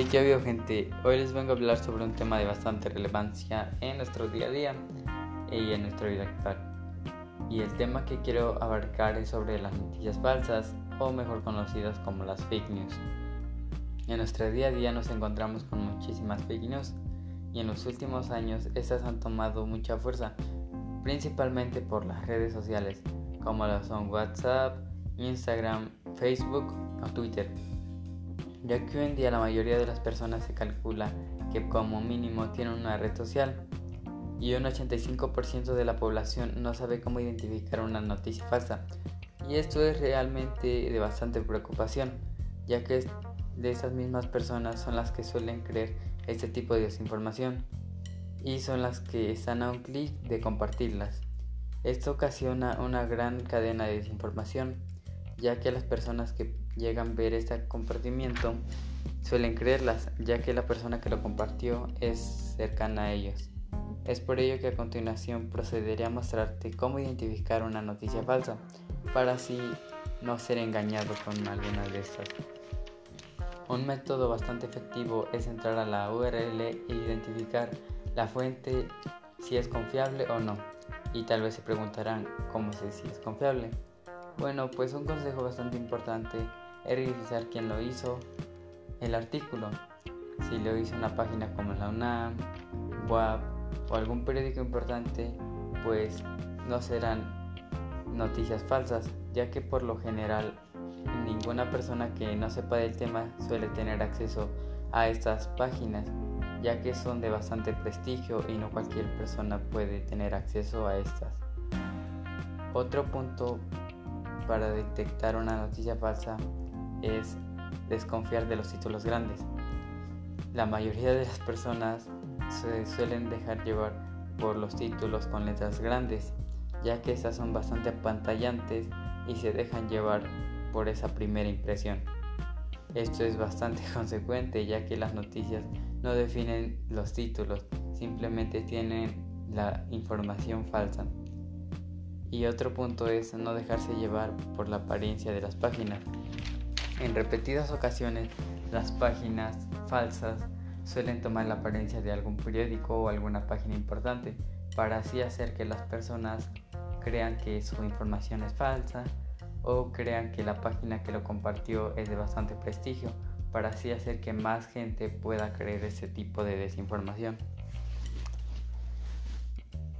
Hey, ¿qué ha habido gente? Hoy les vengo a hablar sobre un tema de bastante relevancia en nuestro día a día y en nuestra vida actual. Y el tema que quiero abarcar es sobre las noticias falsas o mejor conocidas como las fake news. En nuestro día a día nos encontramos con muchísimas fake news y en los últimos años estas han tomado mucha fuerza, principalmente por las redes sociales como lo son WhatsApp, Instagram, Facebook o Twitter ya que hoy en día la mayoría de las personas se calcula que como mínimo tienen una red social y un 85% de la población no sabe cómo identificar una noticia falsa. Y esto es realmente de bastante preocupación, ya que de esas mismas personas son las que suelen creer este tipo de desinformación y son las que están a un clic de compartirlas. Esto ocasiona una gran cadena de desinformación, ya que las personas que llegan a ver este comportamiento suelen creerlas, ya que la persona que lo compartió es cercana a ellos. Es por ello que a continuación procederé a mostrarte cómo identificar una noticia falsa, para así no ser engañado con alguna de estas. Un método bastante efectivo es entrar a la URL e identificar la fuente si es confiable o no. Y tal vez se preguntarán cómo sé si es confiable. Bueno, pues un consejo bastante importante es revisar quién lo hizo, el artículo, si lo hizo una página como la UNAM, WAP o algún periódico importante, pues no serán noticias falsas, ya que por lo general ninguna persona que no sepa del tema suele tener acceso a estas páginas, ya que son de bastante prestigio y no cualquier persona puede tener acceso a estas. Otro punto para detectar una noticia falsa es desconfiar de los títulos grandes. La mayoría de las personas se suelen dejar llevar por los títulos con letras grandes, ya que estas son bastante apantallantes y se dejan llevar por esa primera impresión. Esto es bastante consecuente ya que las noticias no definen los títulos, simplemente tienen la información falsa. Y otro punto es no dejarse llevar por la apariencia de las páginas. En repetidas ocasiones, las páginas falsas suelen tomar la apariencia de algún periódico o alguna página importante para así hacer que las personas crean que su información es falsa o crean que la página que lo compartió es de bastante prestigio para así hacer que más gente pueda creer ese tipo de desinformación.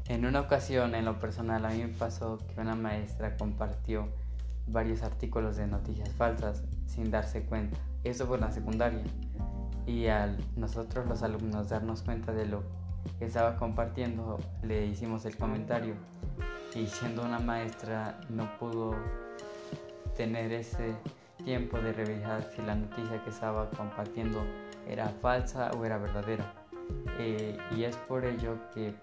En una ocasión, en lo personal, a mí me pasó que una maestra compartió varios artículos de noticias falsas sin darse cuenta. Eso fue la secundaria. Y al nosotros los alumnos darnos cuenta de lo que estaba compartiendo, le hicimos el comentario. Y siendo una maestra no pudo tener ese tiempo de revisar si la noticia que estaba compartiendo era falsa o era verdadera. Eh, y es por ello que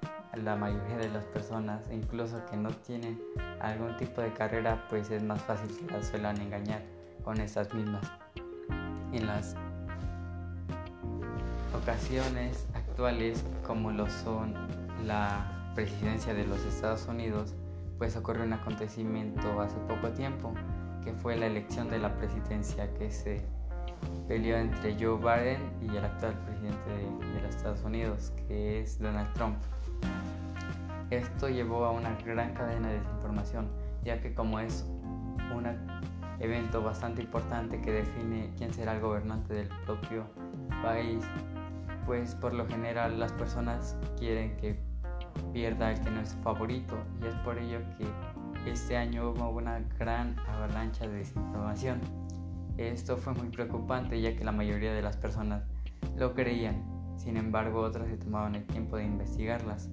la mayoría de las personas, incluso que no tienen algún tipo de carrera, pues es más fácil que las suelan engañar con esas mismas. En las ocasiones actuales, como lo son la presidencia de los Estados Unidos, pues ocurrió un acontecimiento hace poco tiempo, que fue la elección de la presidencia que se peleó entre Joe Biden y el actual presidente de, de los Estados Unidos, que es Donald Trump. Esto llevó a una gran cadena de desinformación, ya que como es un evento bastante importante que define quién será el gobernante del propio país, pues por lo general las personas quieren que pierda el que no es favorito y es por ello que este año hubo una gran avalancha de desinformación. Esto fue muy preocupante ya que la mayoría de las personas lo creían, sin embargo otras se tomaban el tiempo de investigarlas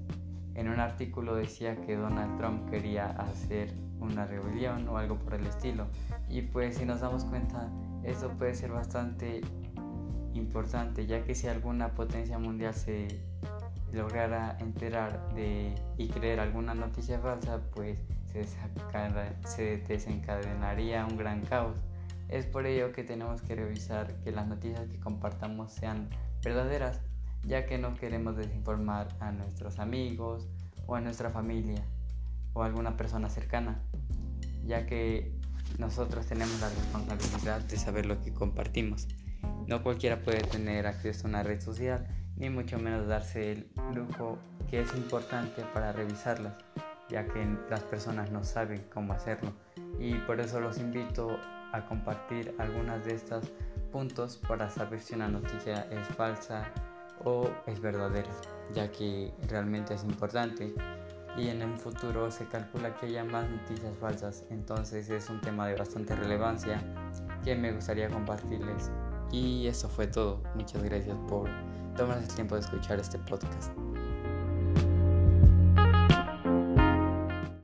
en un artículo decía que Donald Trump quería hacer una rebelión o algo por el estilo. Y pues si nos damos cuenta, eso puede ser bastante importante, ya que si alguna potencia mundial se lograra enterar de y creer alguna noticia falsa, pues se desencadenaría un gran caos. Es por ello que tenemos que revisar que las noticias que compartamos sean verdaderas ya que no queremos desinformar a nuestros amigos o a nuestra familia o a alguna persona cercana, ya que nosotros tenemos la responsabilidad de saber lo que compartimos. no cualquiera puede tener acceso a una red social, ni mucho menos darse el lujo que es importante para revisarlas, ya que las personas no saben cómo hacerlo. Y por eso los invito a compartir algunas de estos puntos para saber si una noticia es falsa o es verdadera, ya que realmente es importante y en el futuro se calcula que haya más noticias falsas, entonces es un tema de bastante relevancia que me gustaría compartirles. Y eso fue todo, muchas gracias por tomarse el tiempo de escuchar este podcast.